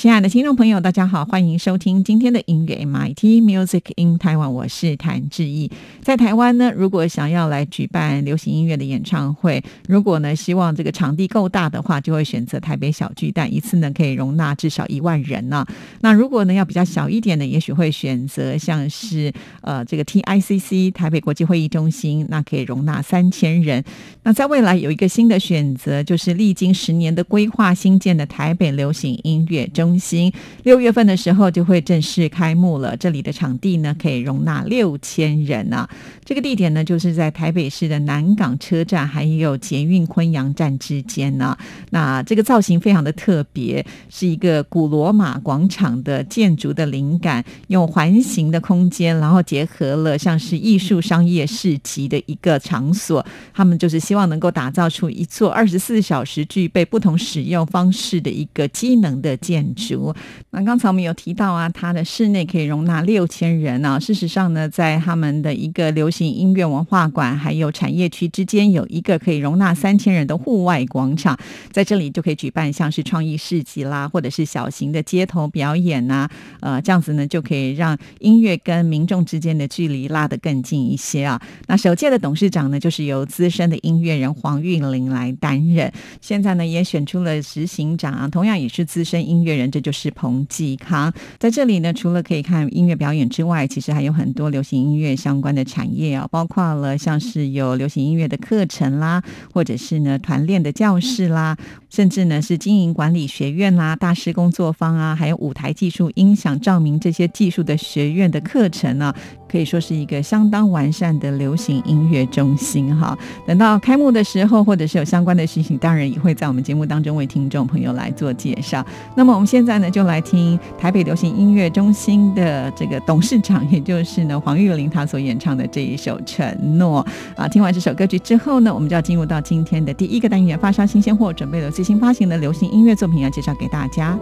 亲爱的听众朋友，大家好，欢迎收听今天的音乐 MIT Music in Taiwan，我是谭志毅。在台湾呢，如果想要来举办流行音乐的演唱会，如果呢希望这个场地够大的话，就会选择台北小巨蛋，一次呢可以容纳至少一万人呢。那如果呢要比较小一点的，也许会选择像是呃这个 TICC 台北国际会议中心，那可以容纳三千人。那在未来有一个新的选择，就是历经十年的规划新建的台北流行音乐中。中心六月份的时候就会正式开幕了。这里的场地呢可以容纳六千人啊。这个地点呢就是在台北市的南港车站还有捷运昆阳站之间呢。那这个造型非常的特别，是一个古罗马广场的建筑的灵感，用环形的空间，然后结合了像是艺术、商业、市集的一个场所。他们就是希望能够打造出一座二十四小时具备不同使用方式的一个机能的建筑。主那刚才我们有提到啊，它的室内可以容纳六千人啊。事实上呢，在他们的一个流行音乐文化馆还有产业区之间，有一个可以容纳三千人的户外广场，在这里就可以举办像是创意市集啦，或者是小型的街头表演呐。呃，这样子呢，就可以让音乐跟民众之间的距离拉得更近一些啊。那首届的董事长呢，就是由资深的音乐人黄韵玲来担任。现在呢，也选出了执行长啊，同样也是资深音乐人。这就是彭继康在这里呢，除了可以看音乐表演之外，其实还有很多流行音乐相关的产业啊，包括了像是有流行音乐的课程啦，或者是呢团练的教室啦，甚至呢是经营管理学院啦、大师工作坊啊，还有舞台技术、音响照明这些技术的学院的课程呢。可以说是一个相当完善的流行音乐中心哈。等到开幕的时候，或者是有相关的事情，当然也会在我们节目当中为听众朋友来做介绍。那么我们现现在呢，就来听台北流行音乐中心的这个董事长，也就是呢黄玉玲她所演唱的这一首《承诺》啊。听完这首歌曲之后呢，我们就要进入到今天的第一个单元——发烧新鲜货，准备了最新发行的流行音乐作品要介绍给大家。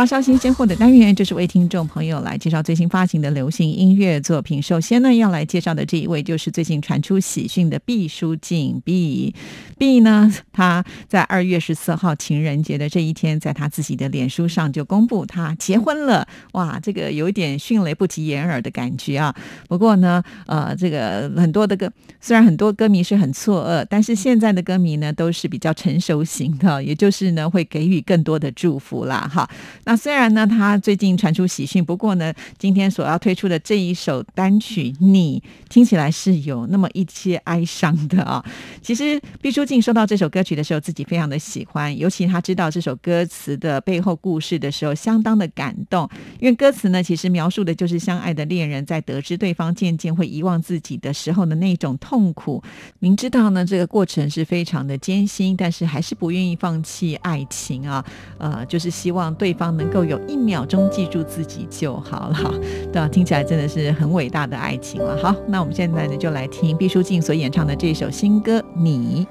发烧新鲜货的单元，就是为听众朋友来介绍最新发行的流行音乐作品。首先呢，要来介绍的这一位，就是最近传出喜讯的毕书尽 B。B 呢，他在二月十四号情人节的这一天，在他自己的脸书上就公布他结婚了。哇，这个有一点迅雷不及掩耳的感觉啊。不过呢，呃，这个很多的歌，虽然很多歌迷是很错愕，但是现在的歌迷呢，都是比较成熟型的，也就是呢，会给予更多的祝福啦。哈，那虽然呢，他最近传出喜讯，不过呢，今天所要推出的这一首单曲《你》，听起来是有那么一些哀伤的啊。其实毕书尽收到这首歌曲的时候，自己非常的喜欢，尤其他知道这首歌词的背后故事的时候，相当的感动。因为歌词呢，其实描述的就是相爱的恋人在得知对方渐渐会遗忘自己的时候的那种痛苦。明知道呢，这个过程是非常的艰辛，但是还是不愿意放弃爱情啊。呃，就是希望对方能够有一秒钟记住自己就好了。对啊，听起来真的是很伟大的爱情了。好，那我们现在呢，就来听毕书尽所演唱的这首新歌《你》。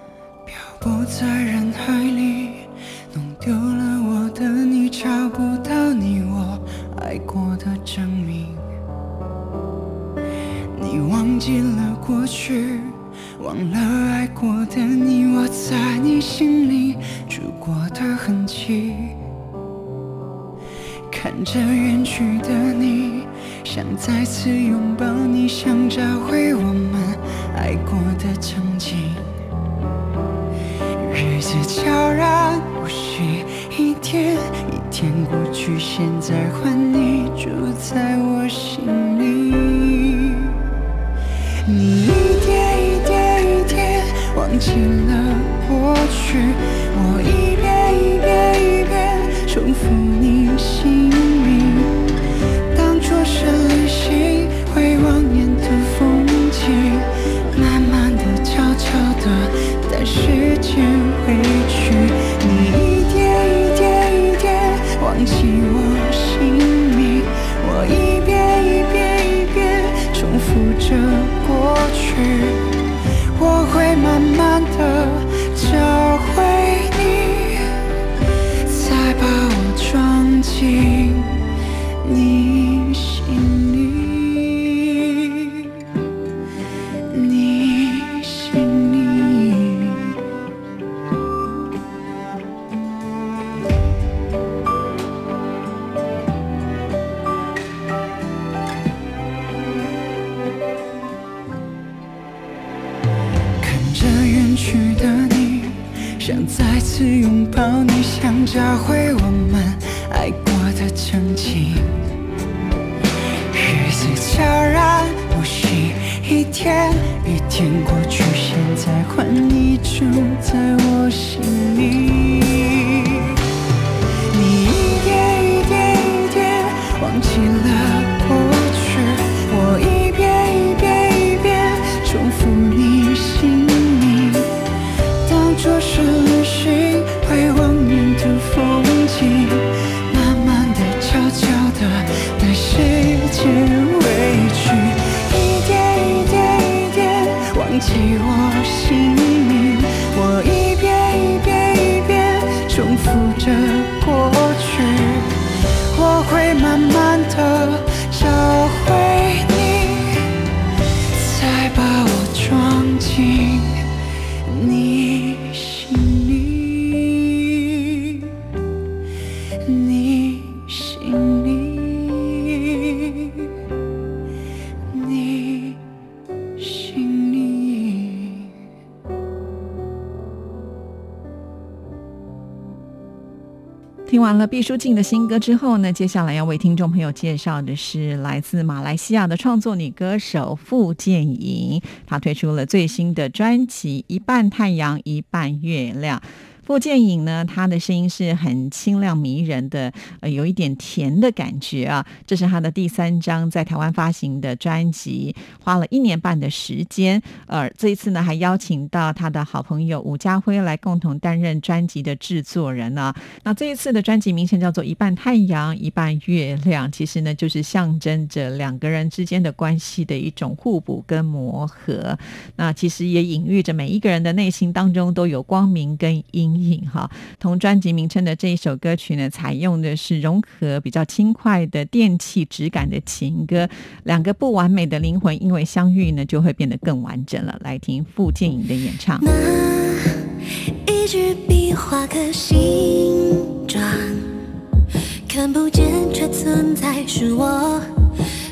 漂泊在人海里，弄丢了我的你，找不到你我爱过的证明。你忘记了过去，忘了爱过的你，我在你心里住过的痕迹。看着远去的你，想再次拥抱你，想找回我们爱过的曾经。日子悄然无息，一天一天过去，现在换你住在我心里。你一点一点一点忘记了过去，我一遍一遍一遍重复你姓回去。你一点一点一点忘记我姓名，我一遍一遍一遍重复着过去，我会慢慢的找回你，再把我装进下回听完了毕书尽的新歌之后呢，接下来要为听众朋友介绍的是来自马来西亚的创作女歌手傅建莹，她推出了最新的专辑《一半太阳一半月亮》。傅建颖呢，她的声音是很清亮迷人的，呃，有一点甜的感觉啊。这是她的第三张在台湾发行的专辑，花了一年半的时间。呃，这一次呢，还邀请到她的好朋友吴家辉来共同担任专辑的制作人啊。那这一次的专辑名称叫做《一半太阳一半月亮》，其实呢，就是象征着两个人之间的关系的一种互补跟磨合。那其实也隐喻着每一个人的内心当中都有光明跟阴影哈。同专辑名称的这一首歌曲呢，采用的是融合比较轻快的电器质感的情歌，两个不完美的灵魂因为相遇呢，就会变得更完整了。来听傅建颖的演唱。那一支笔画个形状，看不见却存在，是我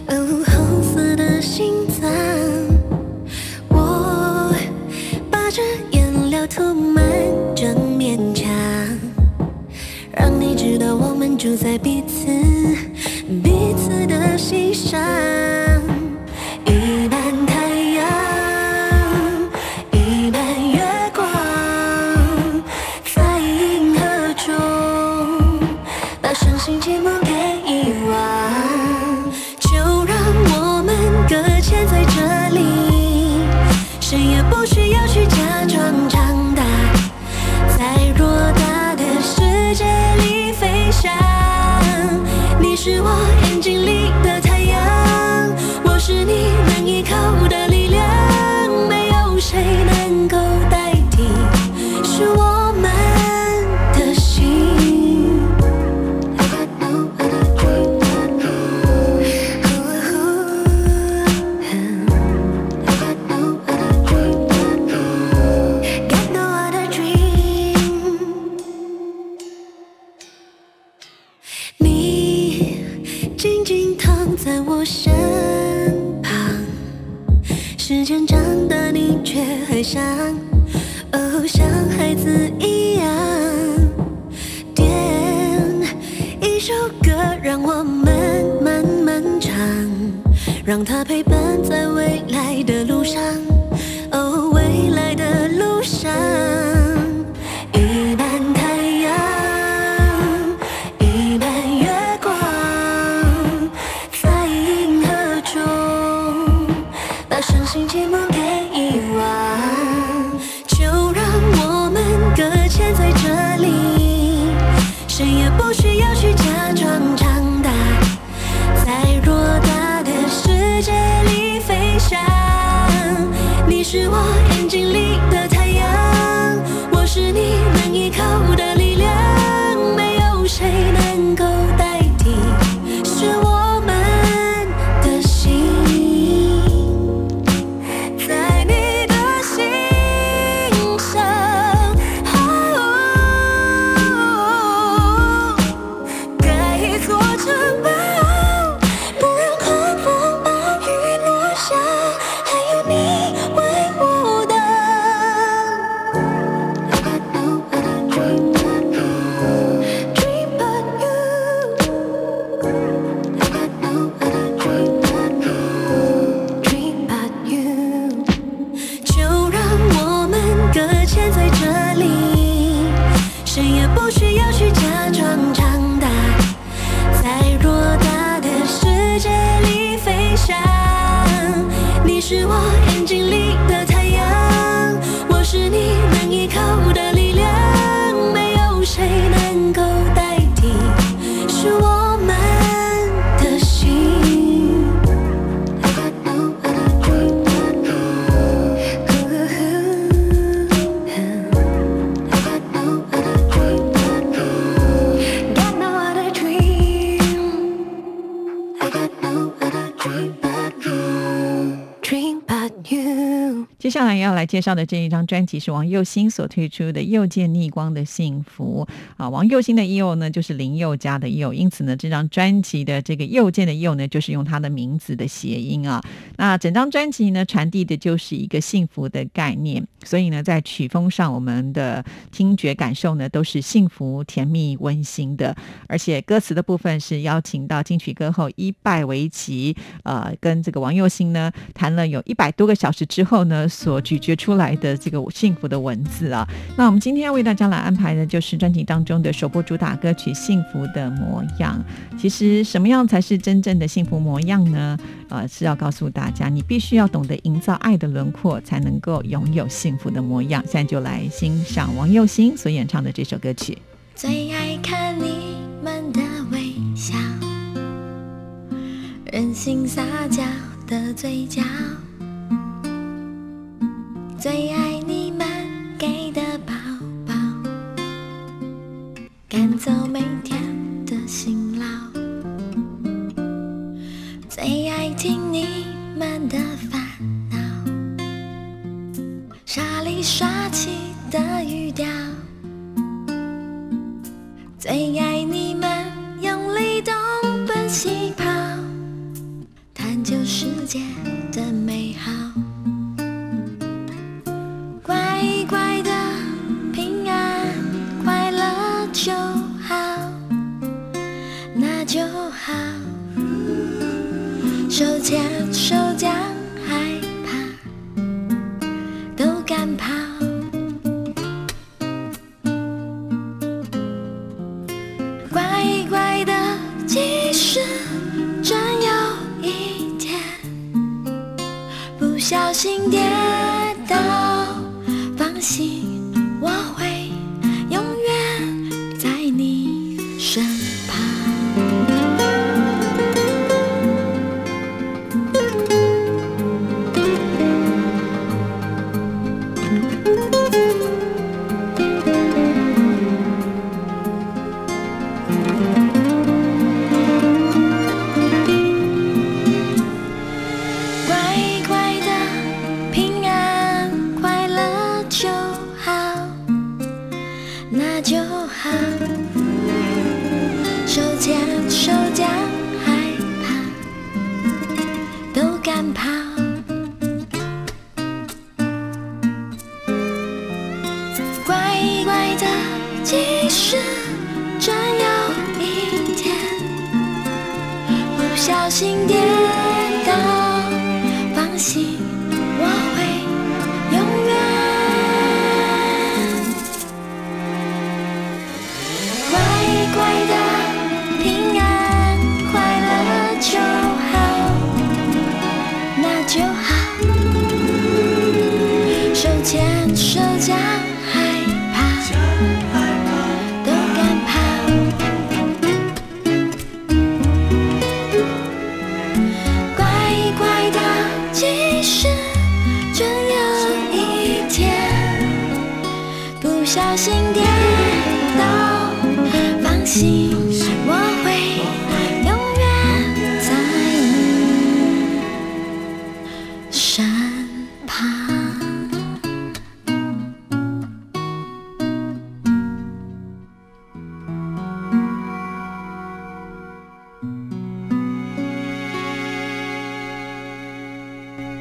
哦红色的心脏。我把这颜料涂满整，让你知道我们住在彼此彼此的心上。是我眼睛里的太阳，我是你能依靠接下来要来介绍的这一张专辑是王佑兴所推出的《又见逆光的幸福》啊，王佑兴的佑呢就是林宥嘉的佑，因此呢这张专辑的这个又见的佑呢就是用他的名字的谐音啊。那整张专辑呢传递的就是一个幸福的概念，所以呢在曲风上我们的听觉感受呢都是幸福、甜蜜、温馨的，而且歌词的部分是邀请到金曲歌后伊拜维奇，呃，跟这个王佑兴呢谈了有一百多个小时之后呢，所咀嚼出来的这个幸福的文字啊。那我们今天要为大家来安排的就是专辑当中的首播主打歌曲《幸福的模样》。其实什么样才是真正的幸福模样呢？呃，是要告诉大家，你必须要懂得营造爱的轮廓，才能够拥有幸福的模样。现在就来欣赏王佑兴所演唱的这首歌曲。最爱看你们的微笑，任性撒娇的嘴角，最爱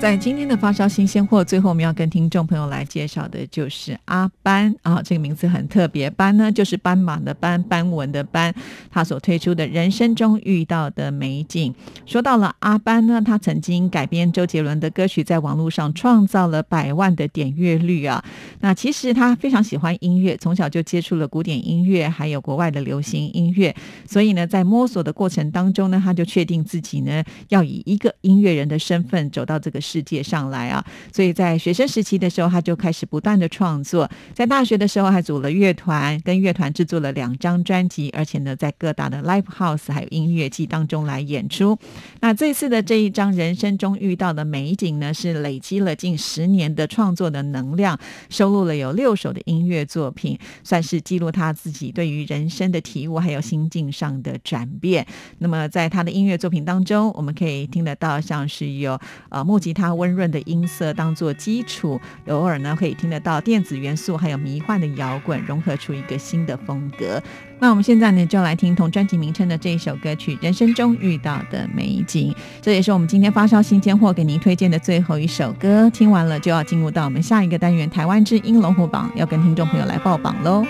在今天的发烧新鲜货，最后我们要跟听众朋友来介绍的就是阿班啊，这个名字很特别，班呢就是斑马的斑，斑纹的斑，他所推出的人生中遇到的美景。说到了阿班呢，他曾经改编周杰伦的歌曲，在网络上创造了百万的点阅率啊。那其实他非常喜欢音乐，从小就接触了古典音乐，还有国外的流行音乐，所以呢，在摸索的过程当中呢，他就确定自己呢要以一个音乐人的身份走到这个世世界上来啊。所以在学生时期的时候，他就开始不断的创作，在大学的时候还组了乐团，跟乐团制作了两张专辑，而且呢，在各大的 live house 还有音乐季当中来演出。那这次的这一张人生中遇到的美景呢，是累积了近十年的创作的能量，收录了有六首的音乐作品，算是记录他自己对于人生的体悟，还有心境上的转变。那么在他的音乐作品当中，我们可以听得到像是有呃木吉他温润的音色当做基础，偶尔呢可以听得到电子元素，还有迷幻的摇滚，融合出一个新的风格。那我们现在呢，就来听同专辑名称的这一首歌曲《人生中遇到的美景》，这也是我们今天发烧新鲜货给您推荐的最后一首歌。听完了就要进入到我们下一个单元——台湾之音龙虎榜，要跟听众朋友来报榜喽。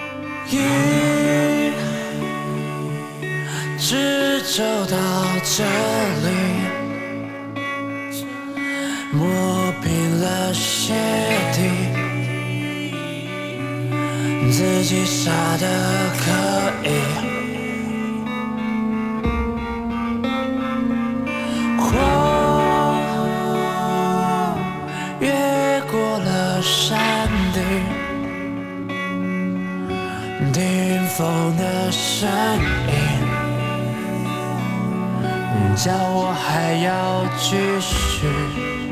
一直走到这里，磨平了鞋底，自己傻得可以。风越过了山顶。顶风的身影，叫我还要继续。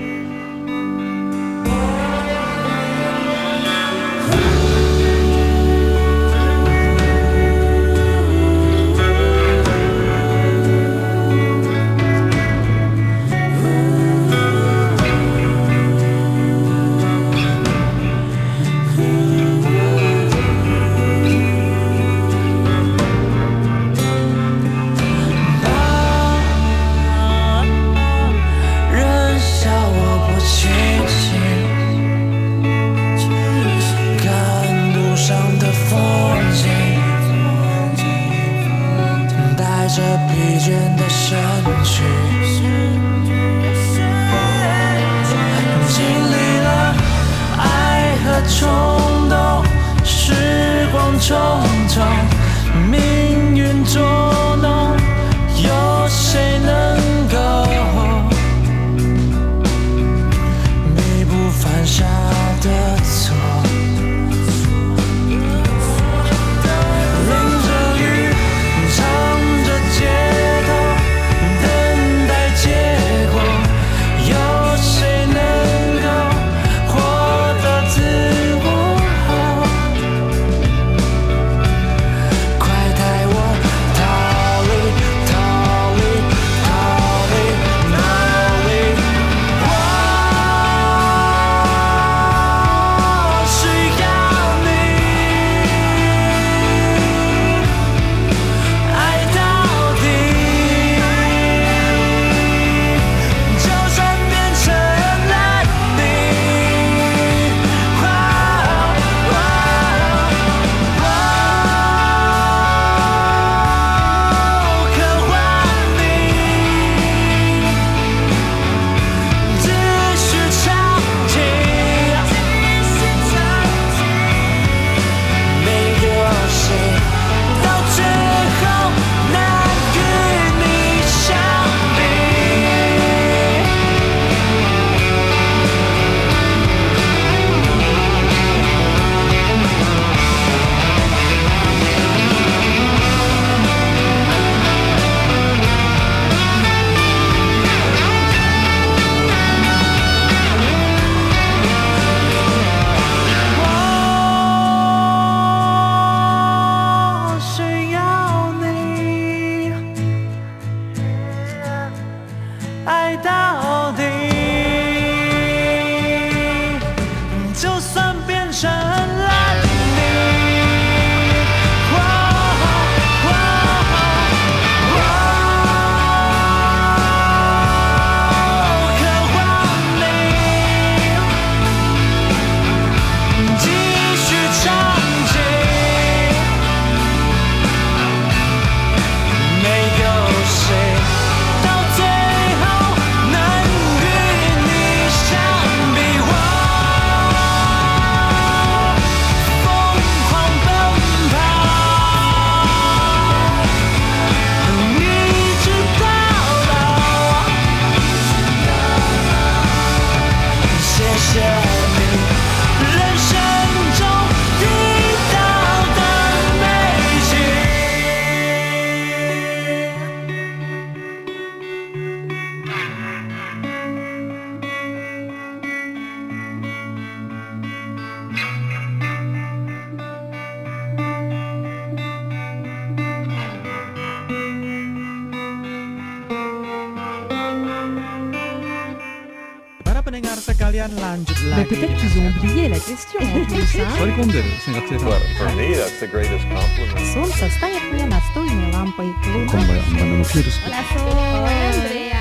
question en plus, hein. 割り込んでる選学生さん For me, that's the greatest compliment. Солнце стоит мне настольной лампой. こんばんはバナナフィルス Andrea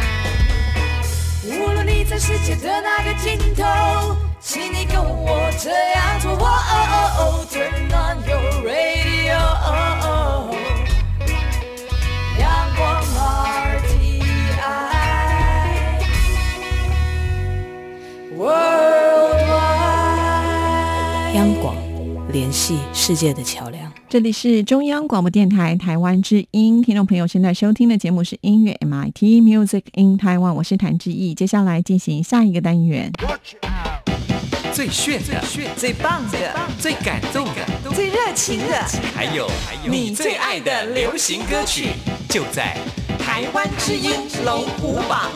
无论你在世界的哪个尽头，请你跟我这样做。哦哦哦，Turn on your radio，阳 联系世界的桥梁。这里是中央广播电台台湾之音，听众朋友现在收听的节目是音乐 MIT Music in Taiwan，我是谭志毅。接下来进行下一个单元，最炫的、最棒的、最感动的，最热情的，还有你最爱的流行歌曲，就在台湾之音龙虎榜。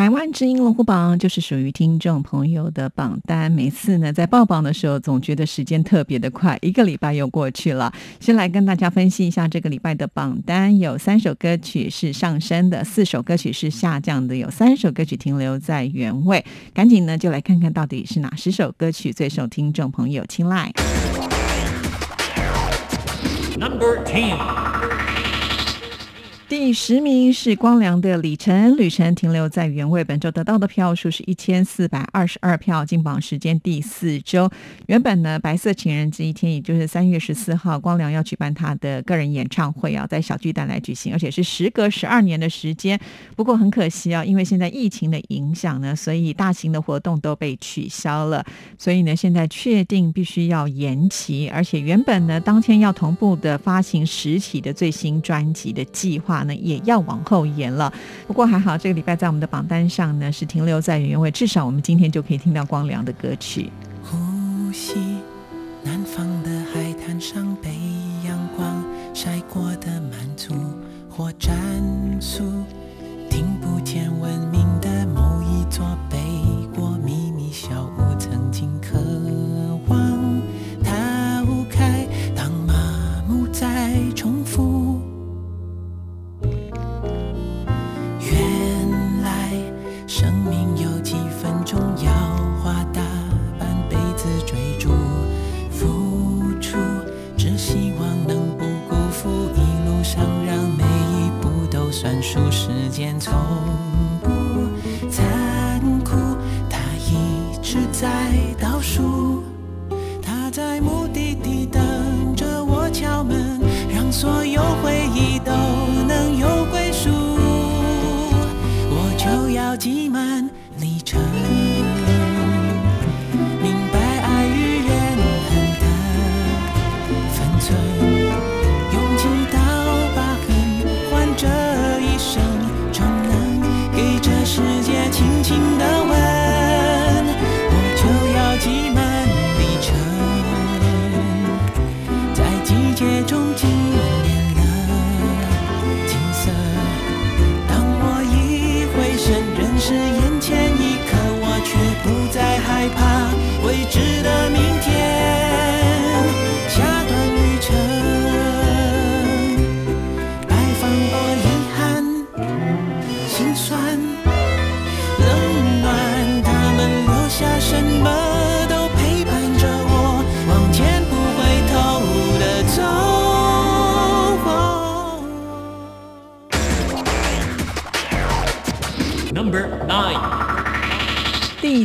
台湾之音龙虎榜就是属于听众朋友的榜单。每次呢在报榜的时候，总觉得时间特别的快，一个礼拜又过去了。先来跟大家分析一下这个礼拜的榜单，有三首歌曲是上升的，四首歌曲是下降的，有三首歌曲停留在原位。赶紧呢就来看看到底是哪十首歌曲最受听众朋友青睐。Number Ten 第十名是光良的《里程》，旅程停留在原位，本周得到的票数是一千四百二十二票，进榜时间第四周。原本呢，白色情人节一天，也就是三月十四号，光良要举办他的个人演唱会啊，在小巨蛋来举行，而且是时隔十二年的时间。不过很可惜啊，因为现在疫情的影响呢，所以大型的活动都被取消了。所以呢，现在确定必须要延期，而且原本呢，当天要同步的发行实体的最新专辑的计划呢，也要往后延了。不过还好，这个礼拜在我们的榜单上呢是停留在原位，至少我们今天就可以听到光良的歌曲。呼吸南方的海滩上被阳光晒过的满足或战术，听不见文明的某一座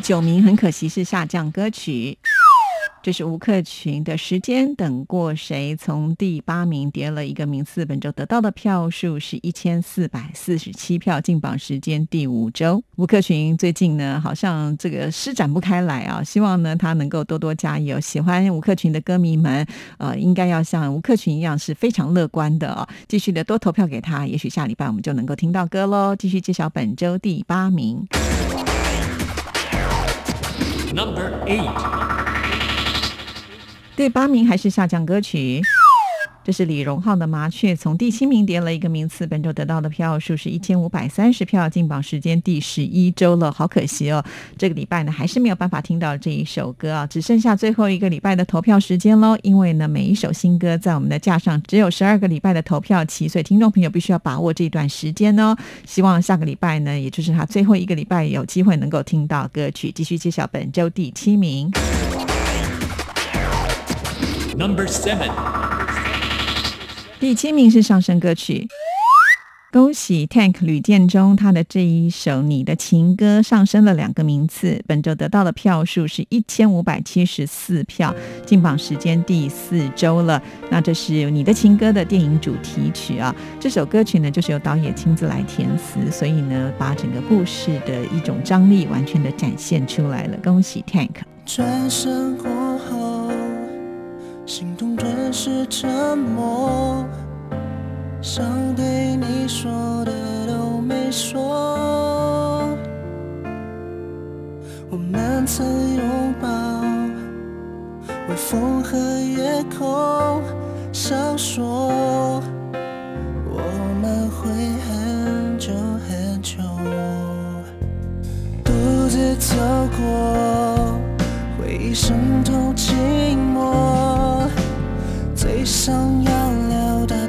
九名很可惜是下降歌曲，这是吴克群的《时间等过谁》，从第八名跌了一个名次，本周得到的票数是一千四百四十七票，进榜时间第五周。吴克群最近呢，好像这个施展不开来啊，希望呢他能够多多加油。喜欢吴克群的歌迷们，呃，应该要像吴克群一样是非常乐观的啊，继续的多投票给他，也许下礼拜我们就能够听到歌喽。继续揭晓本周第八名。Number eight 第八名还是下降歌曲，这是李荣浩的《麻雀》，从第七名跌了一个名次，本周得到的票数是一千五百三十票，进榜时间第十一周了，好可惜哦，这个礼拜呢还是没有办法听到这一首歌啊，只剩下最后一个礼拜的投票时间喽。因为呢，每一首新歌在我们的架上只有十二个礼拜的投票期，所以听众朋友必须要把握这段时间哦。希望下个礼拜呢，也就是他最后一个礼拜有机会能够听到歌曲。继续揭晓本周第七名。Number Seven 第七名是上升歌曲，恭喜 Tank 吕建中，他的这一首《你的情歌》上升了两个名次，本周得到的票数是一千五百七十四票，进榜时间第四周了。那这是《你的情歌》的电影主题曲啊，这首歌曲呢就是由导演亲自来填词，所以呢把整个故事的一种张力完全的展现出来了。恭喜 Tank。转身，心动顿时沉默，想对你说的都没说。我们曾拥抱，微风和夜空闪烁，我们会很久很久。独自走过，一生都寂寞，最想要聊的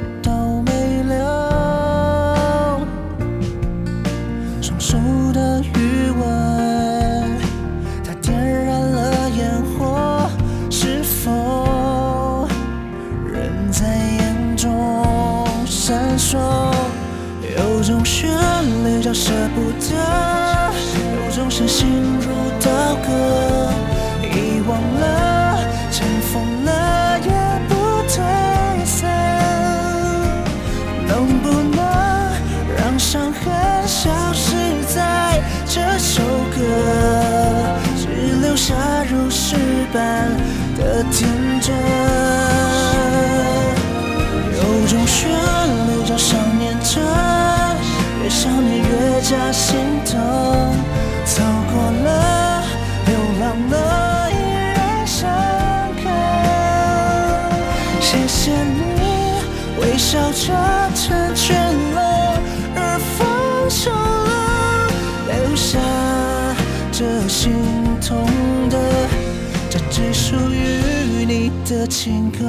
情歌。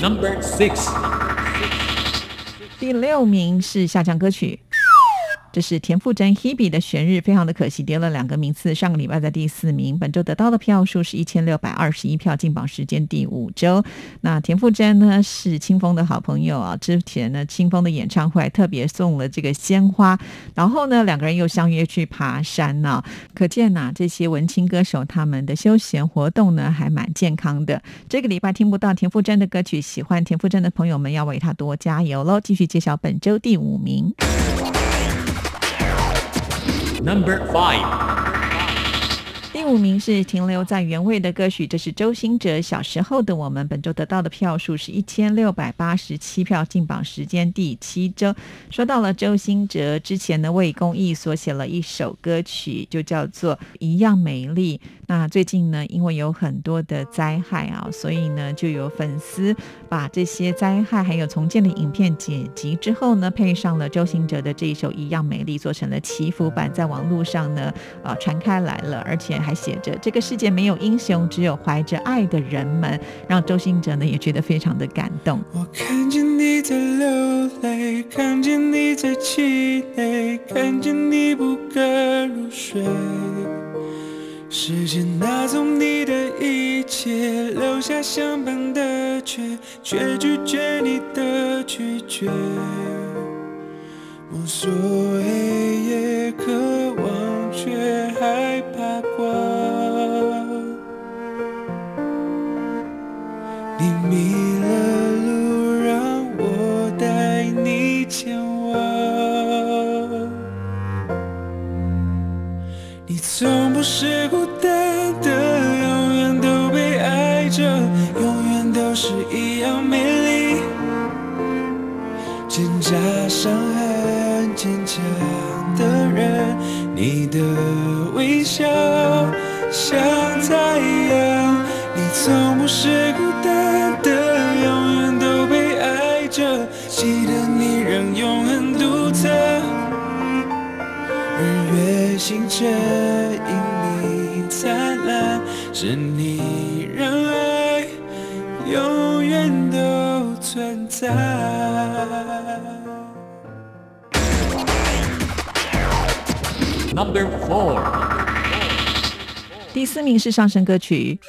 Number six，第六名是下降歌曲，这是田馥甄 Hebe 的《旋日》，非常的可惜，跌了两个名次。上个礼拜在第四名，本周得到的票数是一千六百二十一票，进榜时间第五周。那田馥甄呢是清风的好朋友啊，之前呢清风的演唱会特别送了这个鲜花，然后呢两个人又相约去爬山呢、可见呐、这些文青歌手他们的休闲活动呢还蛮健康的。这个礼拜听不到田馥甄的歌曲，喜欢田馥甄的朋友们要为他多加油喽！继续揭晓本周第五名。Number 5. 第五名是停留在原位的歌曲，这是周兴哲《小时候的我们》。本周得到的票数是一千六百八十七票，进榜时间第七周。说到了周兴哲，之前呢为公益所写了一首歌曲，就叫做《一样美丽》。那最近呢，因为有很多的灾害啊，所以呢就有粉丝把这些灾害还有重建的影片剪辑之后呢，配上了周兴哲的这一首《一样美丽》，做成了祈福版，在网络上呢啊传开来了，而且还写着“这个世界没有英雄，只有怀着爱的人们”，让周星哲呢也觉得非常的感动。我看见你在流泪，看见你在气馁，看见你不敢入睡。时间拿走你的一切，留下相伴的却，却拒绝你的拒绝。无所谓，也渴望，却害怕迷了路，让我带你前往。你从不是孤单的，永远都被爱着，永远都是一样美丽。挣扎 Number four 第四名是上升歌曲。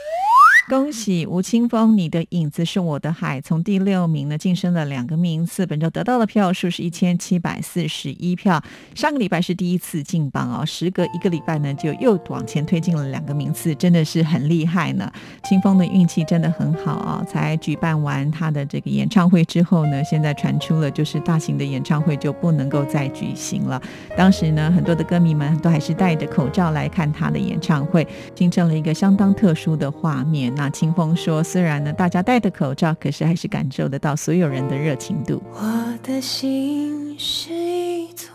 恭喜吴青峰，你的影子是我的海，从第六名呢晋升了两个名次，本周得到的票数是一千七百四十一票。上个礼拜是第一次进榜哦，时隔一个礼拜呢就又往前推进了两个名次，真的是很厉害呢。青峰的运气真的很好啊、才举办完他的这个演唱会之后呢，现在传出了就是大型的演唱会就不能够再举行了。当时呢，很多的歌迷们都还是戴着口罩来看他的演唱会，形成了一个相当特殊的画面。那清风说，虽然呢大家戴的口罩，可是还是感受得到所有人的热情度。我的心是一座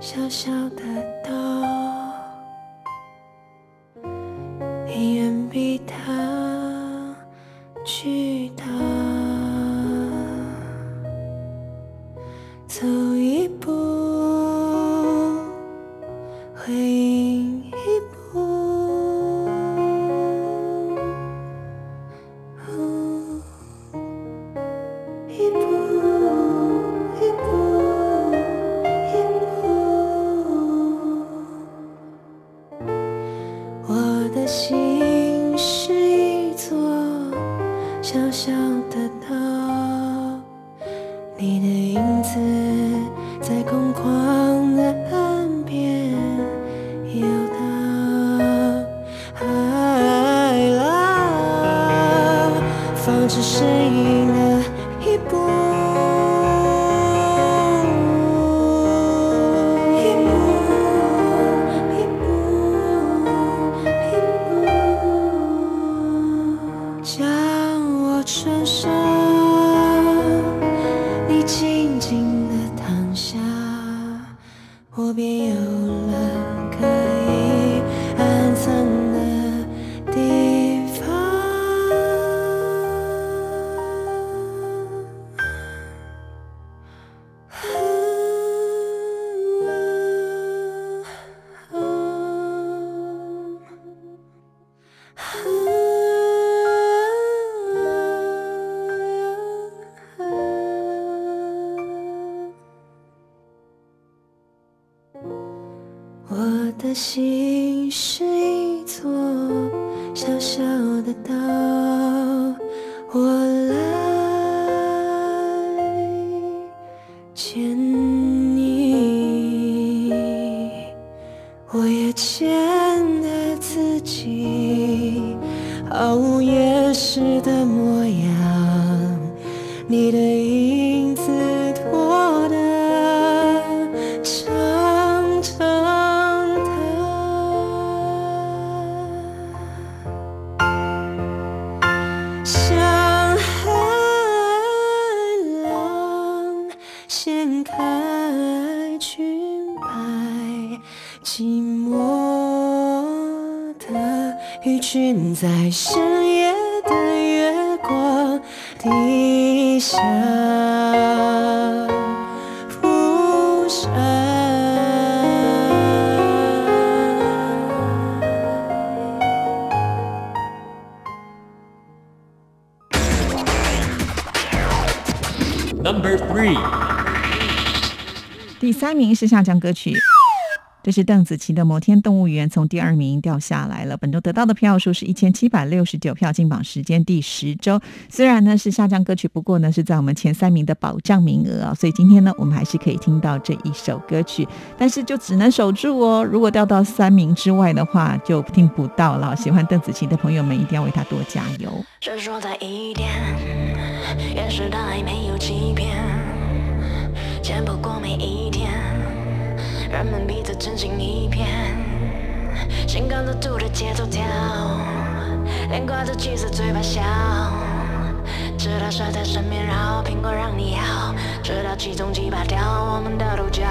小小的岛，远比它巨大。走西寂寞的鱼群在深夜的月光底下浮上。Number three，第三名是下降歌曲。这是邓紫棋的《摩天动物园》从第二名掉下来了，本周得到的票数是一千七百六十九票，进榜时间第十周。虽然呢是下降歌曲，不过呢是在我们前三名的保障名额啊，所以今天呢我们还是可以听到这一首歌曲，但是就只能守住哦。如果掉到三名之外的话，就听不到了。喜欢邓紫棋的朋友们一定要为她多加油。是说在一点，掩饰的爱没有欺骗，见不过每一天，人们彼此真心一片，心跟着兔的节奏跳，脸挂着气色，嘴巴笑，直到蛇在身边绕，苹果让你咬，直到其中几把掉我们的头角。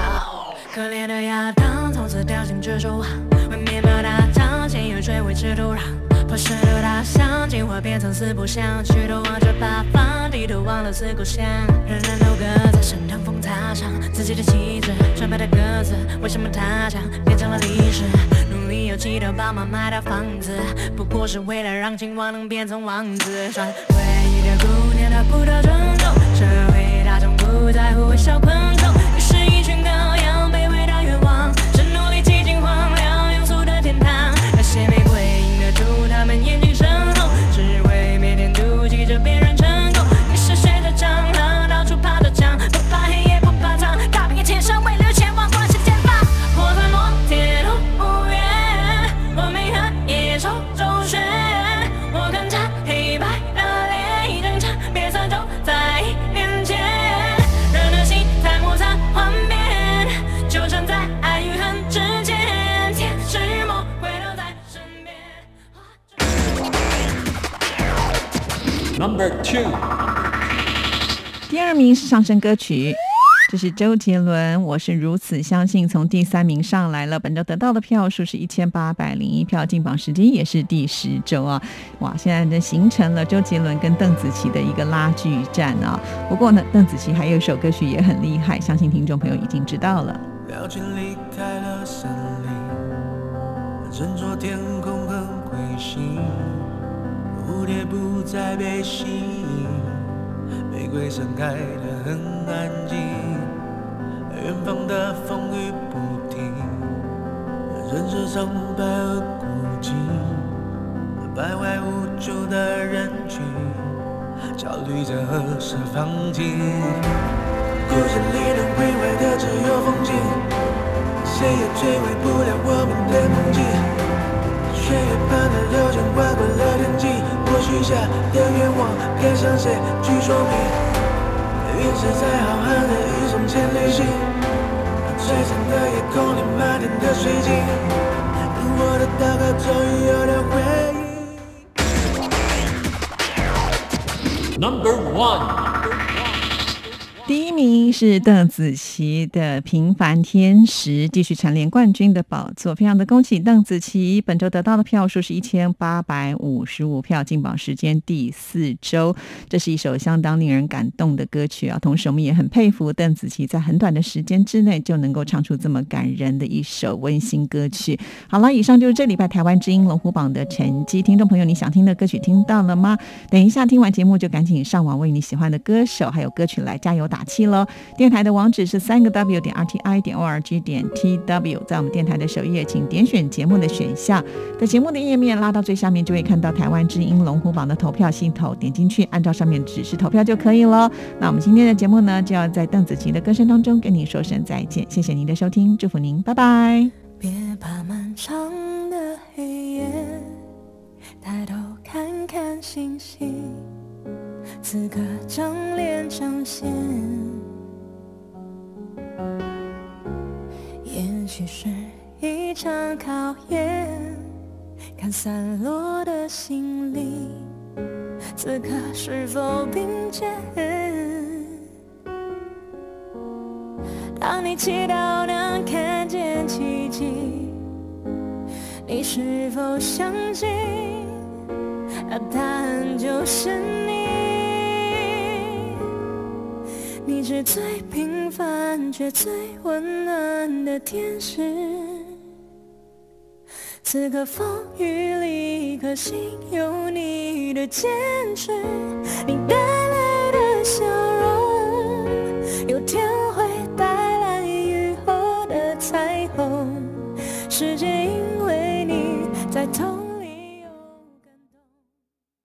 可怜的亚当从此掉进蜘蛛网，为面包大汤，咸鱼追尾吃土壤。破石头大象，进化变成四不像，举头望着八方，低头忘了思故乡。人人都各在盛唐风踏上自己的旗帜，纯白的鸽子，为什么它将变成了历史？努力有几套爸妈买的房子，不过是为了让亲王能变成王子。穿唯一的姑娘她不得尊重，社会大众不在乎微笑昆虫，Number two. 第二名是上升歌曲。这是周杰伦，我是如此相信，从第三名上来了。本周得到的票数是一千八百零一票，进榜时间也是第十周啊！哇，现在呢形成了周杰伦跟邓紫棋的一个拉锯战啊。不过呢，邓紫棋还有一首歌曲也很厉害，相信听众朋友已经知道了。了解离开了森林，斟酌天空很灰心，蝴蝶不再被吸引，玫瑰盛开得很安静，远方的风雨不停，人是苍白而孤寂，徘徊无助的人群，焦虑着何时放晴。故事里能毁坏的只有风景，谁也摧毁不了我们的梦境。血液般的流淌划过了天际，我许下的愿望该向谁去说明？陨石在浩瀚的宇宙间旅行，璀璨的夜空里满天的水晶，我的祷告终于有了回应。Number one. 第一名是邓紫棋的《平凡天使》，继续蝉联冠军的宝座，非常的恭喜邓紫棋！本周得到的票数是一千八百五十五票，进榜时间第四周。这是一首相当令人感动的歌曲啊！同时，我们也很佩服邓紫棋在很短的时间之内就能够唱出这么感人的一首温馨歌曲。好了，以上就是这礼拜台湾之音龙虎榜的成绩。听众朋友，你想听的歌曲听到了吗？等一下听完节目就赶紧上网为你喜欢的歌手还有歌曲来加油打气喽！电台的网址是三个 W 点 R T I 点 O R G 点 T W，在我们电台的首页，请点选节目的选项，在节目的页面拉到最下面就会看到台湾之音龙虎榜的投票系统，点进去按照上面指示投票就可以了。那我们今天的节目呢，就要在邓紫棋的歌声当中跟您说声再见，谢谢您的收听，祝福您，拜拜。别怕漫长的黑夜，抬头看看星星，此刻正脸彰显。也许是一场考验，看散落的心灵，此刻是否并肩？当你祈祷能看见奇迹，你是否相信？那答案就是你。你是最平凡却最温暖的天使。此刻风雨里，一颗心有你的坚持，你带来的笑容。有天会带来雨后的彩虹，世界因为你在痛。